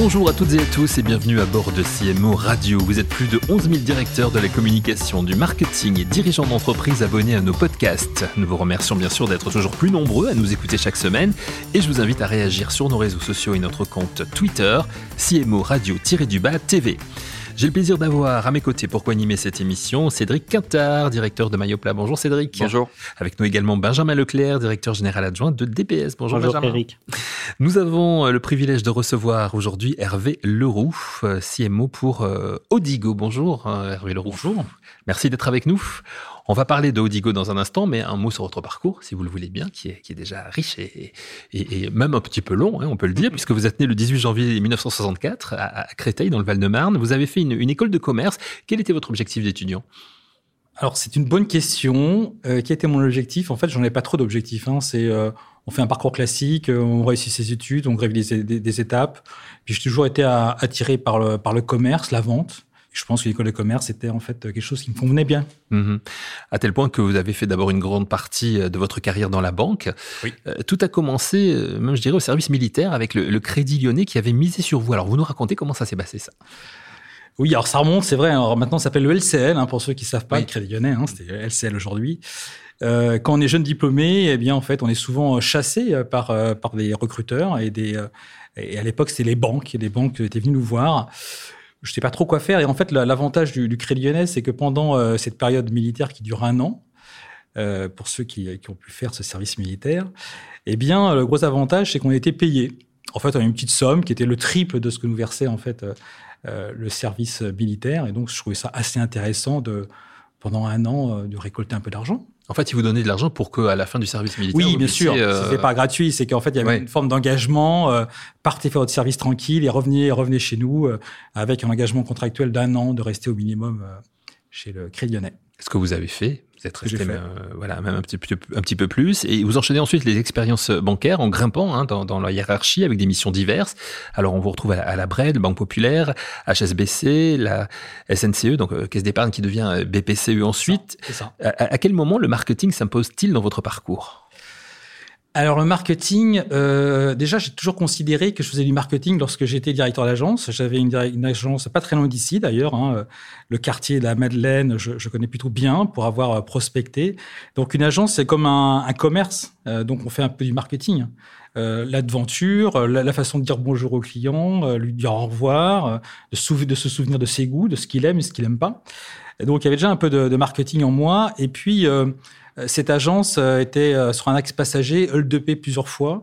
Bonjour à toutes et à tous et bienvenue à bord de CMO Radio. Vous êtes plus de 11 000 directeurs de la communication, du marketing et dirigeants d'entreprise abonnés à nos podcasts. Nous vous remercions bien sûr d'être toujours plus nombreux à nous écouter chaque semaine et je vous invite à réagir sur nos réseaux sociaux et notre compte Twitter, CMO Radio-du-bas TV. J'ai le plaisir d'avoir à mes côtés pour co-animer cette émission Cédric Quintard, directeur de Mayopla. Bonjour Cédric. Bonjour. Avec nous également Benjamin Leclerc, directeur général adjoint de DPS. Bonjour, Bonjour Benjamin. Eric. Nous avons euh, le privilège de recevoir aujourd'hui Hervé Leroux, euh, CMO pour euh, Odigo. Bonjour Hervé Leroux. Bonjour. Merci d'être avec nous. On va parler de Odigo dans un instant, mais un mot sur votre parcours, si vous le voulez bien, qui est, qui est déjà riche et, et, et, même un petit peu long, hein, on peut le dire, puisque vous êtes né le 18 janvier 1964 à, à Créteil, dans le Val-de-Marne. Vous avez fait une, une, école de commerce. Quel était votre objectif d'étudiant? Alors, c'est une bonne question. Euh, quel était mon objectif? En fait, j'en ai pas trop d'objectifs. Hein. C'est euh, on fait un parcours classique, euh, on réussit ses études, on gravit des, des, des, étapes. Puis j'ai toujours été attiré par le, par le commerce, la vente. Je pense que l'école de commerce était en fait quelque chose qui me convenait bien. Mmh. À tel point que vous avez fait d'abord une grande partie de votre carrière dans la banque. Oui. Euh, tout a commencé, même je dirais, au service militaire avec le, le, Crédit Lyonnais qui avait misé sur vous. Alors vous nous racontez comment ça s'est passé ça? Oui, alors ça remonte, c'est vrai. Alors maintenant, ça s'appelle le LCL, hein, pour ceux qui savent pas, oui. le Crédit Lyonnais, hein, c'était LCL aujourd'hui. Euh, quand on est jeune diplômé, eh bien, en fait, on est souvent chassé par, euh, par des recruteurs et des, euh, et à l'époque, c'était les banques. Et les banques étaient venues nous voir. Je sais pas trop quoi faire. Et en fait, l'avantage du, du Crédit Lyonnais, c'est que pendant euh, cette période militaire qui dure un an, euh, pour ceux qui, ont pu faire ce service militaire, eh bien, le gros avantage, c'est qu'on était payé. En fait, on a une petite somme qui était le triple de ce que nous versait en fait euh, le service militaire. Et donc, je trouvais ça assez intéressant de, pendant un an, euh, de récolter un peu d'argent. En fait, ils vous donnaient de l'argent pour qu'à la fin du service militaire. Oui, bien sûr. Euh... C'était pas gratuit. C'est qu'en fait, il y avait ouais. une forme d'engagement. Euh, partez faire votre service tranquille et revenez, revenez chez nous euh, avec un engagement contractuel d'un an de rester au minimum euh, chez le Crédit Lyonnais. Est-ce que vous avez fait vous êtes resté même, euh, voilà, même un petit, un petit peu plus. Et vous enchaînez ensuite les expériences bancaires en grimpant hein, dans, dans, la hiérarchie avec des missions diverses. Alors, on vous retrouve à la, à la BRED, Banque Populaire, HSBC, la SNCE, donc euh, Caisse d'épargne qui devient BPCE ensuite. Ça. À, à, quel moment le marketing s'impose-t-il dans votre parcours? Alors le marketing, euh, déjà j'ai toujours considéré que je faisais du marketing lorsque j'étais directeur d'agence. J'avais une, agence pas très loin d'ici d'ailleurs, hein, le quartier de la Madeleine, je, connais plutôt bien pour avoir prospecté. Donc une agence c'est comme un, commerce, euh, donc on fait un peu du marketing. Euh, l'aventure, la, façon de dire bonjour au client, euh, lui dire au revoir, de, se souvenir de ses goûts, de ce qu'il aime et ce qu'il aime pas. Donc il y avait déjà un peu de, de marketing en moi. Et puis cette agence était sur un axe passager, E2P plusieurs fois.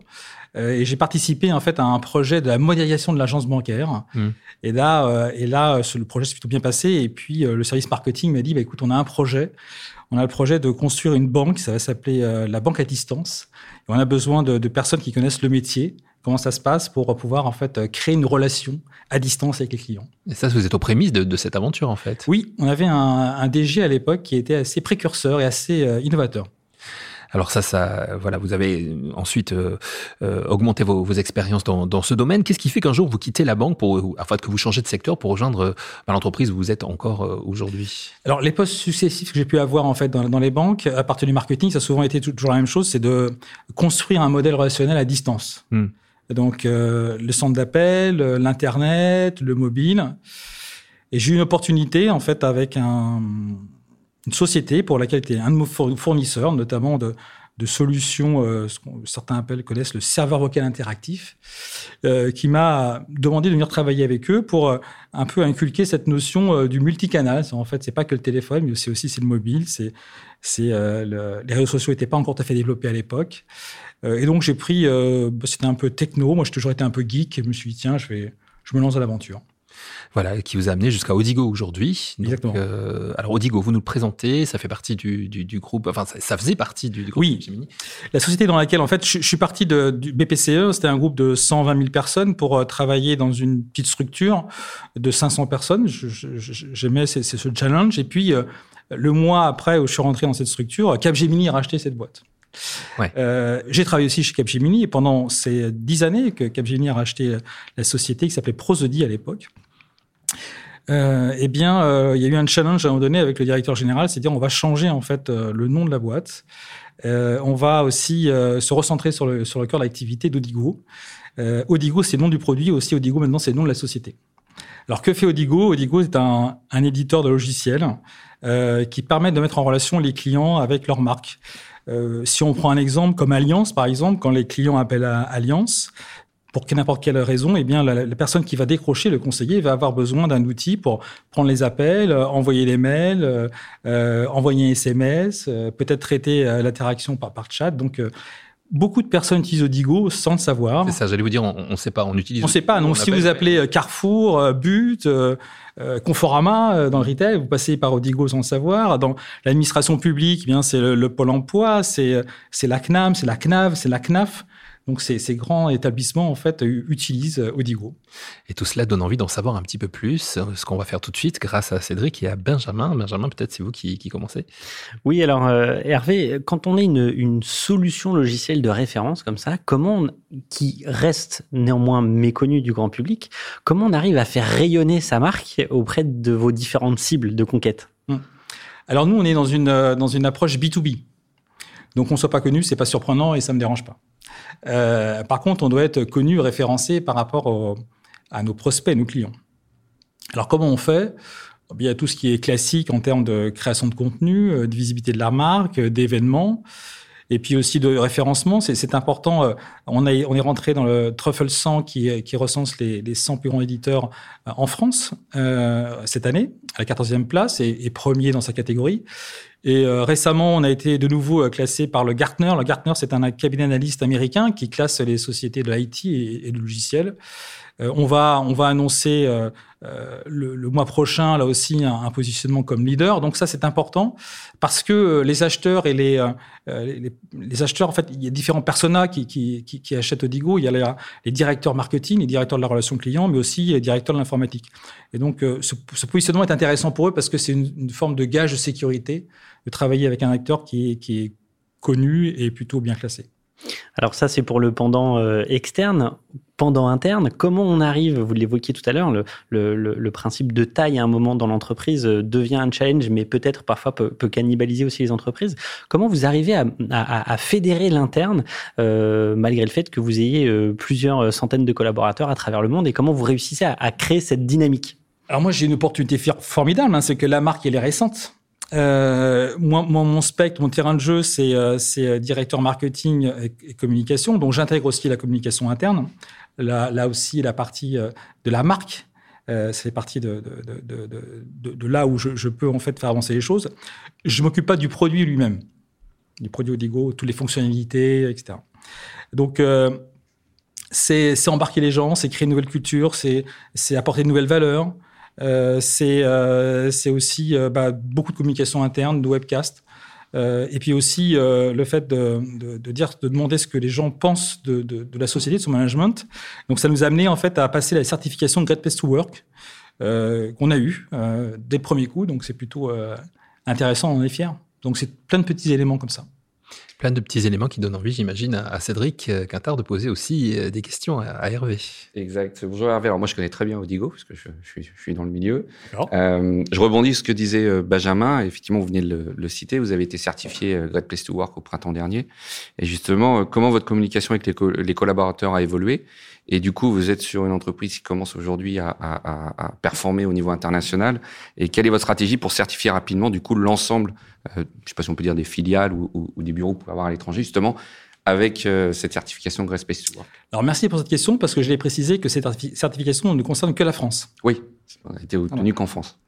Et j'ai participé en fait à un projet de la modernisation de l'agence bancaire. Mmh. Et là, et là, le projet s'est plutôt bien passé. Et puis le service marketing m'a dit, bah, écoute, on a un projet. On a le projet de construire une banque. Ça va s'appeler la banque à distance. Et on a besoin de, de personnes qui connaissent le métier, comment ça se passe pour pouvoir en fait créer une relation à distance avec les clients. Et ça, vous êtes aux prémices de, de cette aventure en fait. Oui, on avait un, un DG à l'époque qui était assez précurseur et assez euh, innovateur. Alors ça, ça, voilà, vous avez ensuite euh, euh, augmenté vos, vos expériences dans, dans, ce domaine. Qu'est-ce qui fait qu'un jour vous quittez la banque pour, enfin, que vous changez de secteur pour rejoindre bah, l'entreprise où vous êtes encore aujourd'hui? Alors les postes successifs que j'ai pu avoir en fait dans, dans, les banques, à partir du marketing, ça a souvent été toujours la même chose, c'est de construire un modèle relationnel à distance. Hmm. Donc euh, le centre d'appel, l'internet, le mobile. Et j'ai eu une opportunité en fait avec un, une société pour laquelle était un de nos fournisseurs, notamment de, de solutions, euh, ce que certains appellent, connaissent le serveur vocal interactif, euh, qui m'a demandé de venir travailler avec eux pour euh, un peu inculquer cette notion du multicanal. En fait, c'est pas que le téléphone, mais c'est aussi c'est le mobile. C'est, c'est le, les réseaux sociaux n'étaient pas encore tout à fait développés à l'époque. et donc j'ai pris, c'était un peu techno. Moi, j'ai toujours été un peu geek. Et je me suis dit tiens, je vais, je me lance à l'aventure voilà, qui vous a amené jusqu'à Odigo aujourd'hui. Exactement. Euh, alors Odigo, vous nous le présentez, ça fait partie du, du, du groupe, enfin ça, ça, faisait partie du, du groupe oui. Gemini. La société dans laquelle, en fait, je, je suis parti de, du BPCE, c'était un groupe de 120 000 personnes pour euh, travailler dans une petite structure de 500 personnes. J'aimais ce, ce challenge. Et puis, euh, le mois après où je suis rentré dans cette structure, Capgemini a racheté cette boîte. j'ai travaillé aussi chez Capgemini et pendant ces dix années que Capgemini a racheté la société qui s'appelait Prosody à l'époque, eh bien, il y a eu un challenge à un moment donné avec le directeur général, c'est à dire on va changer en fait le nom de la boîte. on va aussi se recentrer sur le, sur le cœur de l'activité d'Odigo. Odigo, c'est le nom du produit, aussi Odigo maintenant c'est le nom de la société. Alors que fait Odigo? Odigo est un, un éditeur de logiciels euh, qui permet de mettre en relation les clients avec leur marque. Euh, si on prend un exemple comme Alliance, par exemple, quand les clients appellent à Alliance, pour n'importe quelle raison, eh bien, la, personne qui va décrocher, le conseiller, va avoir besoin d'un outil pour prendre les appels, euh, envoyer les mails, euh, euh, envoyer un SMS, euh, peut-être traiter l'interaction par, par chat. Donc, Beaucoup de personnes utilisent Odigo sans le savoir. C'est ça, j'allais vous dire, on ne sait pas, on utilise. On ne sait pas. Donc, si vous appelez Carrefour, But, euh, Conforama dans le retail, vous passez par Odigo sans le savoir. Dans l'administration publique, eh bien c'est le, le, Pôle Emploi, c'est c'est la CNAM, c'est la CNAV, c'est la CNAF. Donc ces, ces, grands établissements en fait utilisent Odigo. Et tout cela donne envie d'en savoir un petit peu plus. Ce qu'on va faire tout de suite grâce à Cédric et à Benjamin. Benjamin, peut-être c'est vous qui, qui, commencez. Oui, alors euh, Hervé, quand on est une, une, solution logicielle de référence comme ça, comment on, qui reste néanmoins méconnue du grand public, comment on arrive à faire rayonner sa marque auprès de vos différentes cibles de conquête? Hum. Alors nous, on est dans une, euh, dans une approche B2B. Donc on ne soit pas connu, c'est pas surprenant et ça me dérange pas. Euh, par contre, on doit être connu, référencé par rapport à nos prospects, nos clients. Alors, comment on fait? Il y a tout ce qui est classique en termes de création de contenu, euh, de visibilité de la marque, euh, d'événements, et puis aussi de référencement. C'est important. On, est rentré dans le Truffle 100 qui, recense les, les 100 plus grands éditeurs en France cette année, à la 14e place, et premier dans sa catégorie. Et euh, récemment, on a été de nouveau euh, classé par le Gartner. Le Gartner, c'est un cabinet analyste américain qui classe les sociétés de l'IT et, et du logiciel. Euh, on va on va annoncer euh, euh, le, le, mois prochain là aussi un, un, positionnement comme leader. Donc ça c'est important parce que les acheteurs et les, les, les acheteurs en fait il y a différents personas qui, qui, qui, qui achètent Odigo. Il y a les, directeurs marketing, les directeurs de la relation client, mais aussi les directeurs de l'informatique. Et donc ce, ce, positionnement est intéressant pour eux parce que c'est une, une, forme de gage de sécurité de travailler avec un acteur qui est, qui est connu et plutôt bien classé. Alors ça, c'est pour le pendant euh, externe. Pendant interne, comment on arrive, vous l'évoquiez tout à l'heure, le, le, le, principe de taille à un moment dans l'entreprise euh, devient un challenge, mais peut-être parfois peut, peut, cannibaliser aussi les entreprises. Comment vous arrivez à, à, à fédérer l'interne, euh, malgré le fait que vous ayez euh, plusieurs centaines de collaborateurs à travers le monde, et comment vous réussissez à, à créer cette dynamique? Alors moi j'ai une opportunité formidable, hein, c'est que la marque elle est récente. Euh, moi, mon spectre, mon terrain de jeu, c'est euh, euh, directeur marketing et, communication. Donc, j'intègre aussi la communication interne. Là, aussi, la partie de la marque, c'est partie de, là où je, je, peux en fait faire avancer les choses. Je m'occupe pas du produit lui-même, du produit Odigo, toutes les fonctionnalités, etc. Donc, c'est embarquer les gens, c'est créer une nouvelle culture, c'est apporter de nouvelles valeurs. Euh, c'est euh, aussi euh, bah, beaucoup de communication interne, de webcast. Et puis aussi le fait de, dire, de demander ce que les gens pensent de, la société, de son management. Donc ça nous a amené en fait à passer la certification de Great Place to Work qu'on a eu dès le premier coup. Donc c'est plutôt intéressant, on en est fiers. Donc c'est plein de petits éléments comme ça plein de petits éléments qui donnent envie, j'imagine, à Cédric euh, Quintard de poser aussi euh, des questions à, Hervé. Exact. Bonjour Hervé. Alors moi, je connais très bien Odigo parce que je, je, suis, je suis, dans le milieu. Euh, je rebondis sur ce que disait Benjamin. Effectivement, vous venez de le, le citer. Vous avez été certifié Great Place to Work au printemps dernier. Et justement, comment votre communication avec les, co les collaborateurs a évolué? Et du coup, vous êtes sur une entreprise qui commence aujourd'hui à, à, à, performer au niveau international. Et quelle est votre stratégie pour certifier rapidement, du coup, l'ensemble, je ne sais pas si on peut dire des filiales ou, ou, ou des bureaux pour avoir à l'étranger, justement, avec euh, cette certification Space to Work Alors, merci pour cette question, parce que je l'ai précisé que cette certification ne concerne que la France. Oui, elle a été obtenue qu'en France.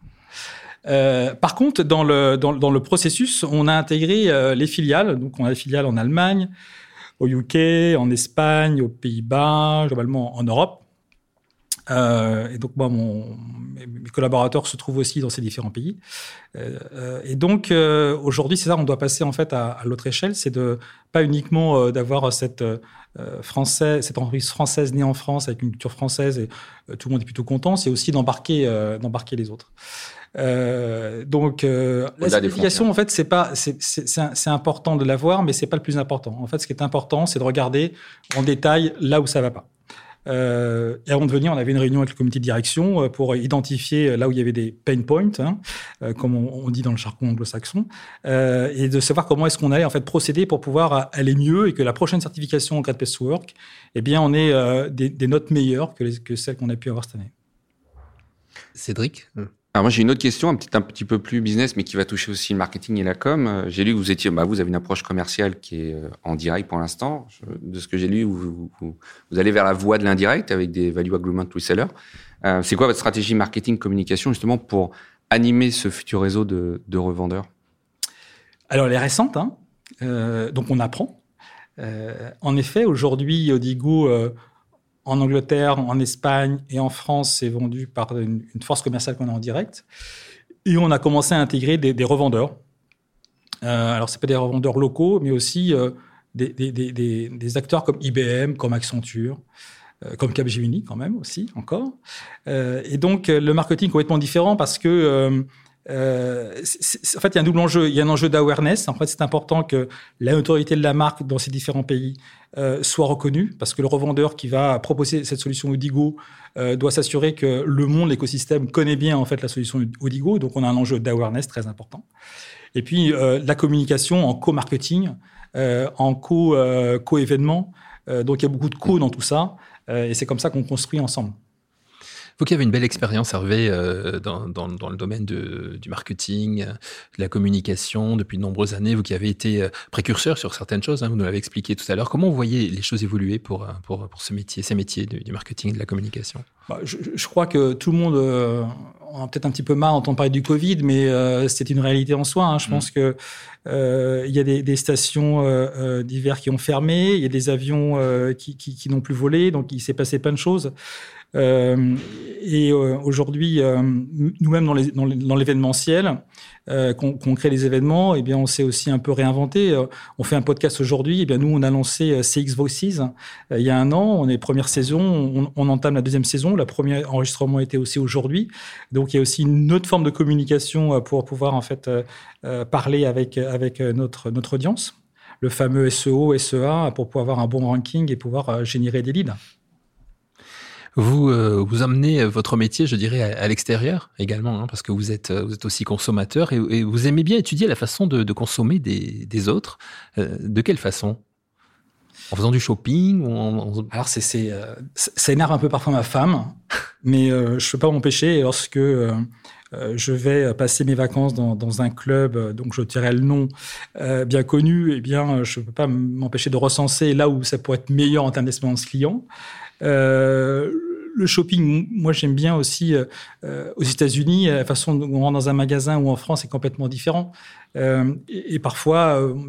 Euh, par contre, dans le, dans, dans, le processus, on a intégré euh, les filiales. Donc, on a des filiales en Allemagne, au UK, en Espagne, aux Pays-Bas, globalement en Europe. Euh, et donc, moi, mon, mes, collaborateurs se trouvent aussi dans ces différents pays. et donc aujourd'hui, c'est ça, on doit passer en fait à, l'autre échelle, c'est de pas uniquement d'avoir cette français, cette entreprise française née en France avec une culture française et tout le monde est plutôt content, c'est aussi d'embarquer d'embarquer les autres. Euh, donc euh, la simplification, en fait, c'est pas, c'est important de l'avoir, mais c'est pas le plus important. En fait, ce qui est important, c'est de regarder en détail là où ça va pas. Euh, et avant de venir, on avait une réunion avec le comité de direction euh, pour identifier là où il y avait des pain points, hein, euh, comme on, dit dans le jargon anglo-saxon, euh, et de savoir comment est-ce qu'on allait en fait procéder pour pouvoir aller mieux et que la prochaine certification Great Place to Work, eh bien, on ait des, des, notes meilleures que, les, que celles qu'on a pu avoir cette année. Cédric? Alors moi j'ai une autre question, un petit, un petit peu plus business, mais qui va toucher aussi le marketing et la com. Euh, j'ai lu que vous étiez, bah, vous avez une approche commerciale qui est euh, en direct pour l'instant. De ce que j'ai lu, vous, allez vers la voie de l'indirect avec des value agreement resellers. Euh, c'est quoi votre stratégie marketing communication justement pour animer ce futur réseau de, de revendeurs? Alors elle est récente, hein euh, donc on apprend. En effet, aujourd'hui, Odigo en Angleterre, en Espagne et en France, c'est vendu par une, force commerciale qu'on a en direct. Et on a commencé à intégrer des, revendeurs. Euh, alors, ce pas des revendeurs locaux, mais aussi euh, des, acteurs comme IBM, comme Accenture, euh, comme Capgemini quand même aussi, encore. Euh, et donc, le marketing complètement différent parce que euh, en fait, il y a un double enjeu. Il y a un enjeu d'awareness. En fait, c'est important que la notoriété de la marque dans ces différents pays euh, soit reconnue, parce que le revendeur qui va proposer cette solution Odigo euh, doit s'assurer que le monde, l'écosystème connaît bien en fait la solution Odigo. Donc, on a un enjeu d'awareness très important. Et puis, la communication en co-marketing, en co, co-événement. donc, il y a beaucoup de co dans tout ça, et c'est comme ça qu'on construit ensemble. Vous qui avez une belle expérience, Hervé, euh, dans, dans, dans, le domaine de, du marketing, de la communication depuis de nombreuses années, vous qui avez été euh, précurseur sur certaines choses, hein, vous nous l'avez expliqué tout à l'heure, comment vous voyez les choses évoluer pour, euh, pour, pour ce métier, ces métiers du, marketing et de la communication? Bah, je, je, crois que tout le monde euh, a peut-être un petit peu marre d'entendre parler du Covid, mais euh, c'est une réalité en soi. Hein. Je mmh. pense que euh, il y a des, des stations euh, d'hiver qui ont fermé, il y a des avions qui, qui, qui n'ont plus volé, donc il s'est passé plein de choses. Euh, et euh, aujourd'hui, euh, nous-mêmes dans l'événementiel, qu'on crée les événements, eh bien on s'est aussi un peu réinventé. on fait un podcast aujourd'hui, eh bien nous on a lancé CX Voices il y a un an. On est première saison, on, entame la deuxième saison. La première enregistrement était aussi aujourd'hui. Donc il y a aussi une autre forme de communication pour pouvoir en fait parler avec notre audience le fameux SEO, SEA, pour pouvoir avoir un bon ranking et pouvoir générer des leads vous euh, vous amenez votre métier, je dirais, à, l'extérieur également, hein, parce que vous êtes vous êtes aussi consommateur et, vous aimez bien étudier la façon de, consommer des, autres. Euh, de quelle façon? En faisant du shopping ou Alors c'est c'est euh, ça énerve un peu parfois ma femme, mais je peux pas m'empêcher lorsque je vais passer mes vacances dans, dans un club, donc je dirais le nom bien connu, et eh bien je peux pas m'empêcher de recenser là où ça pourrait être meilleur en termes d'expérience client. Euh, le shopping, moi j'aime bien aussi euh, euh, aux États-Unis, la façon dont on rentre dans un magasin ou en France est complètement différent. Euh, et, parfois, euh, on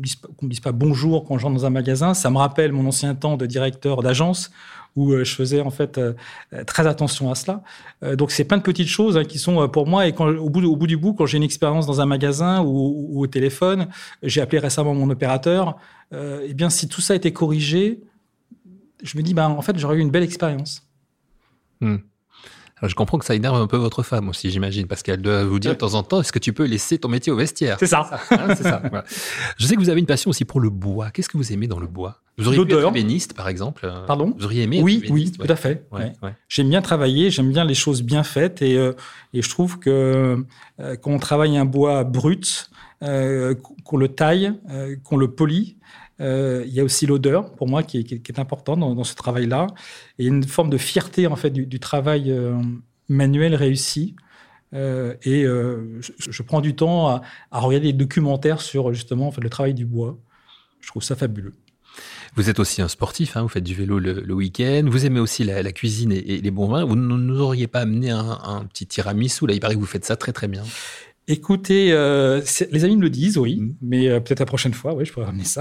ne dise pas bonjour quand je rentre dans un magasin. Ça me rappelle mon ancien temps de directeur d'agence où je faisais en fait très attention à cela. donc c'est plein de petites choses hein, qui sont pour moi. Et quand, au, bout, du bout, quand j'ai une expérience dans un magasin ou, au téléphone, j'ai appelé récemment mon opérateur. et eh bien, si tout ça était corrigé, je me dis, bah, en fait, j'aurais eu une belle expérience. Hmm. Alors, je comprends que ça énerve un peu votre femme aussi, j'imagine, parce qu'elle doit vous dire de temps en temps, est-ce que tu peux laisser ton métier au vestiaire C'est ça. Hein, c'est ça. Voilà. Je sais que vous avez une passion aussi pour le bois. Qu'est-ce que vous aimez dans le bois? Vous auriez pu être ébéniste, par exemple. Pardon? Vous auriez aimé Oui, oui, tout à fait. Ouais, ouais. J'aime bien travailler, j'aime bien les choses bien faites, et, euh, et je trouve que euh, quand on travaille un bois brut, euh, qu'on le taille, euh, qu'on le polie, euh, il y a aussi l'odeur, pour moi, qui est, qui est important dans, ce travail-là. Et une forme de fierté, en fait, du, travail euh, manuel réussi. Euh, et je, prends du temps à, regarder des documentaires sur, justement, le travail du bois. Je trouve ça fabuleux. Vous êtes aussi un sportif, hein, vous faites du vélo le, week-end, vous aimez aussi la, cuisine et, et, les bons vins. Vous ne nous auriez pas amené un, un petit tiramisu, là, il paraît que vous faites ça très très bien. Écoutez, euh, les amis me le disent, oui, mm. mais euh, peut-être la prochaine fois, oui, je pourrais ramener ça.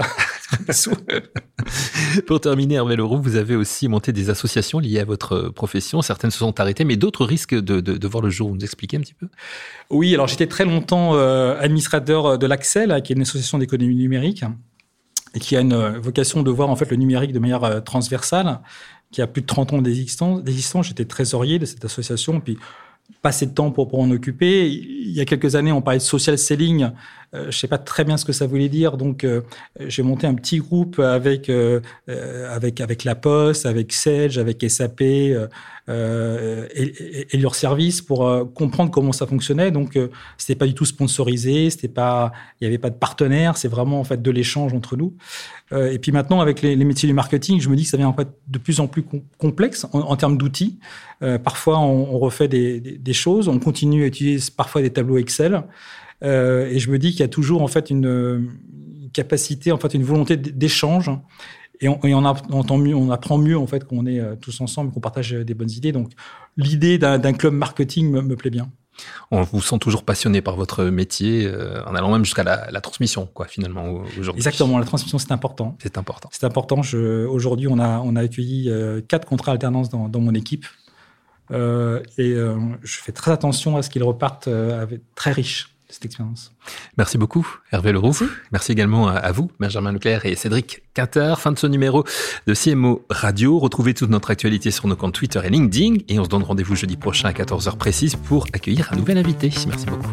Pour terminer, Hervé Leroux, vous avez aussi monté des associations liées à votre profession. Certaines se sont arrêtées, mais d'autres risquent de, de, de, voir le jour. Vous nous expliquez un petit peu? Oui, alors j'étais très longtemps euh, administrateur de l'Axel, qui est une association d'économie numérique et qui a une vocation de voir en fait le numérique de manière transversale, qui a plus de 30 ans d'existence. J'étais trésorier de cette association, puis assez de temps pour, pour en occuper. Il y a quelques années, on parlait de social selling. Euh, je sais pas très bien ce que ça voulait dire, donc euh, j'ai monté un petit groupe avec euh, avec avec la Poste, avec Sage, avec SAP euh, et, et, leurs services pour comprendre comment ça fonctionnait. Donc c'était pas du tout sponsorisé, pas, il y avait pas de partenaire, c'est vraiment en fait de l'échange entre nous. et puis maintenant, avec les, métiers du marketing, je me dis que ça devient en fait de plus en plus complexe en, termes d'outils. parfois, on, refait des, choses, on continue à utiliser parfois des tableaux Excel. Euh, et je me dis qu'il y a toujours en fait une, capacité, en fait une volonté d'échange. Et on, et on, entend mieux, on apprend mieux en fait qu'on est euh, tous ensemble, qu'on partage des bonnes idées. Donc l'idée d'un club marketing me, me, plaît bien. On vous sent toujours passionné par votre métier, euh, en allant même jusqu'à la, la, transmission, quoi, finalement, aujourd'hui. Exactement, la transmission, c'est important. C'est important. C'est important. Aujourd'hui, on a, on a accueilli euh, quatre contrats alternance dans, dans mon équipe. Euh, et je fais très attention à ce qu'ils repartent avec, très riches cette expérience. Merci beaucoup, Hervé Leroux. Merci, Merci également à vous, Benjamin Leclerc et Cédric Quinter. Fin de ce numéro de CMO Radio. Retrouvez toute notre actualité sur nos comptes Twitter et LinkedIn. Et on se donne rendez-vous jeudi prochain à 14h précise pour accueillir un nouvel invité. Merci beaucoup.